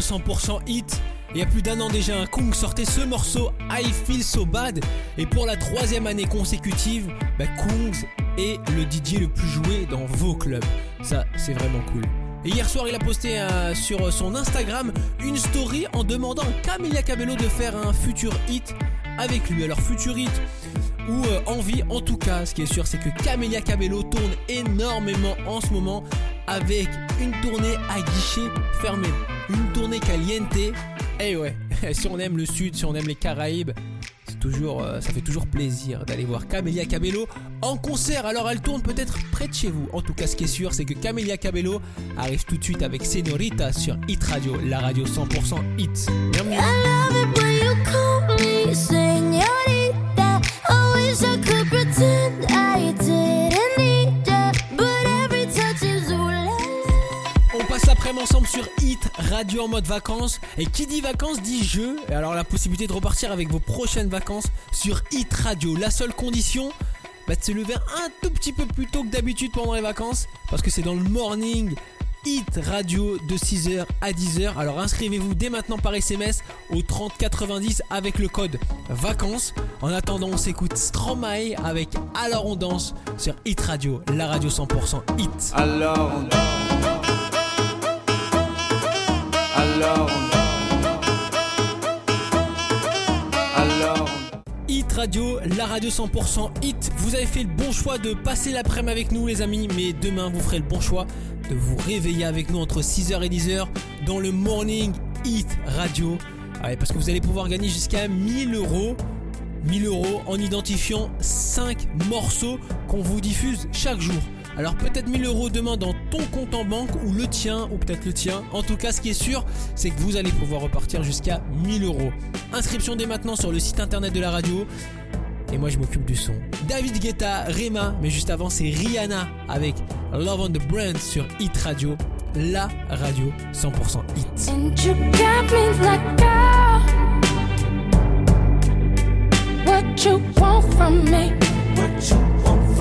100% hit. Il y a plus d'un an déjà, un Kung sortait ce morceau I Feel So Bad. Et pour la troisième année consécutive, bah, Kungs est le DJ le plus joué dans vos clubs. Ça, c'est vraiment cool. Et hier soir, il a posté euh, sur son Instagram une story en demandant à Cabello de faire un futur hit avec lui. Alors, futur hit ou euh, envie, en tout cas, ce qui est sûr, c'est que Camelia Cabello tourne énormément en ce moment avec une tournée à guichet fermé, une tournée caliente. Et ouais, si on aime le sud, si on aime les Caraïbes, c'est toujours, euh, ça fait toujours plaisir d'aller voir Camélia Cabello en concert. Alors elle tourne peut-être près de chez vous. En tout cas, ce qui est sûr, c'est que Camélia Cabello arrive tout de suite avec Senorita sur Hit Radio, la radio 100% hit. Ensemble sur Hit Radio en mode vacances. Et qui dit vacances dit jeu. Et alors la possibilité de repartir avec vos prochaines vacances sur Hit Radio. La seule condition, bah, de se lever un tout petit peu plus tôt que d'habitude pendant les vacances. Parce que c'est dans le morning. Hit Radio de 6h à 10h. Alors inscrivez-vous dès maintenant par SMS au 3090 avec le code vacances. En attendant, on s'écoute Stromae avec Alors on danse sur Hit Radio, la radio 100% hit. Alors on Alors La radio 100% hit. Vous avez fait le bon choix de passer l'après-midi avec nous les amis, mais demain vous ferez le bon choix de vous réveiller avec nous entre 6h et 10h dans le Morning Hit Radio. Ah parce que vous allez pouvoir gagner jusqu'à 1000 euros. 1000 euros en identifiant 5 morceaux qu'on vous diffuse chaque jour. Alors peut-être 1000 euros demain dans ton compte en banque ou le tien ou peut-être le tien. En tout cas ce qui est sûr c'est que vous allez pouvoir repartir jusqu'à 1000 euros. Inscription dès maintenant sur le site internet de la radio. Et moi je m'occupe du son. David Guetta, Rema, mais juste avant c'est Rihanna avec Love on the Brand sur Hit Radio, la radio 100% hit. And you got me like girl. What you want from me? What you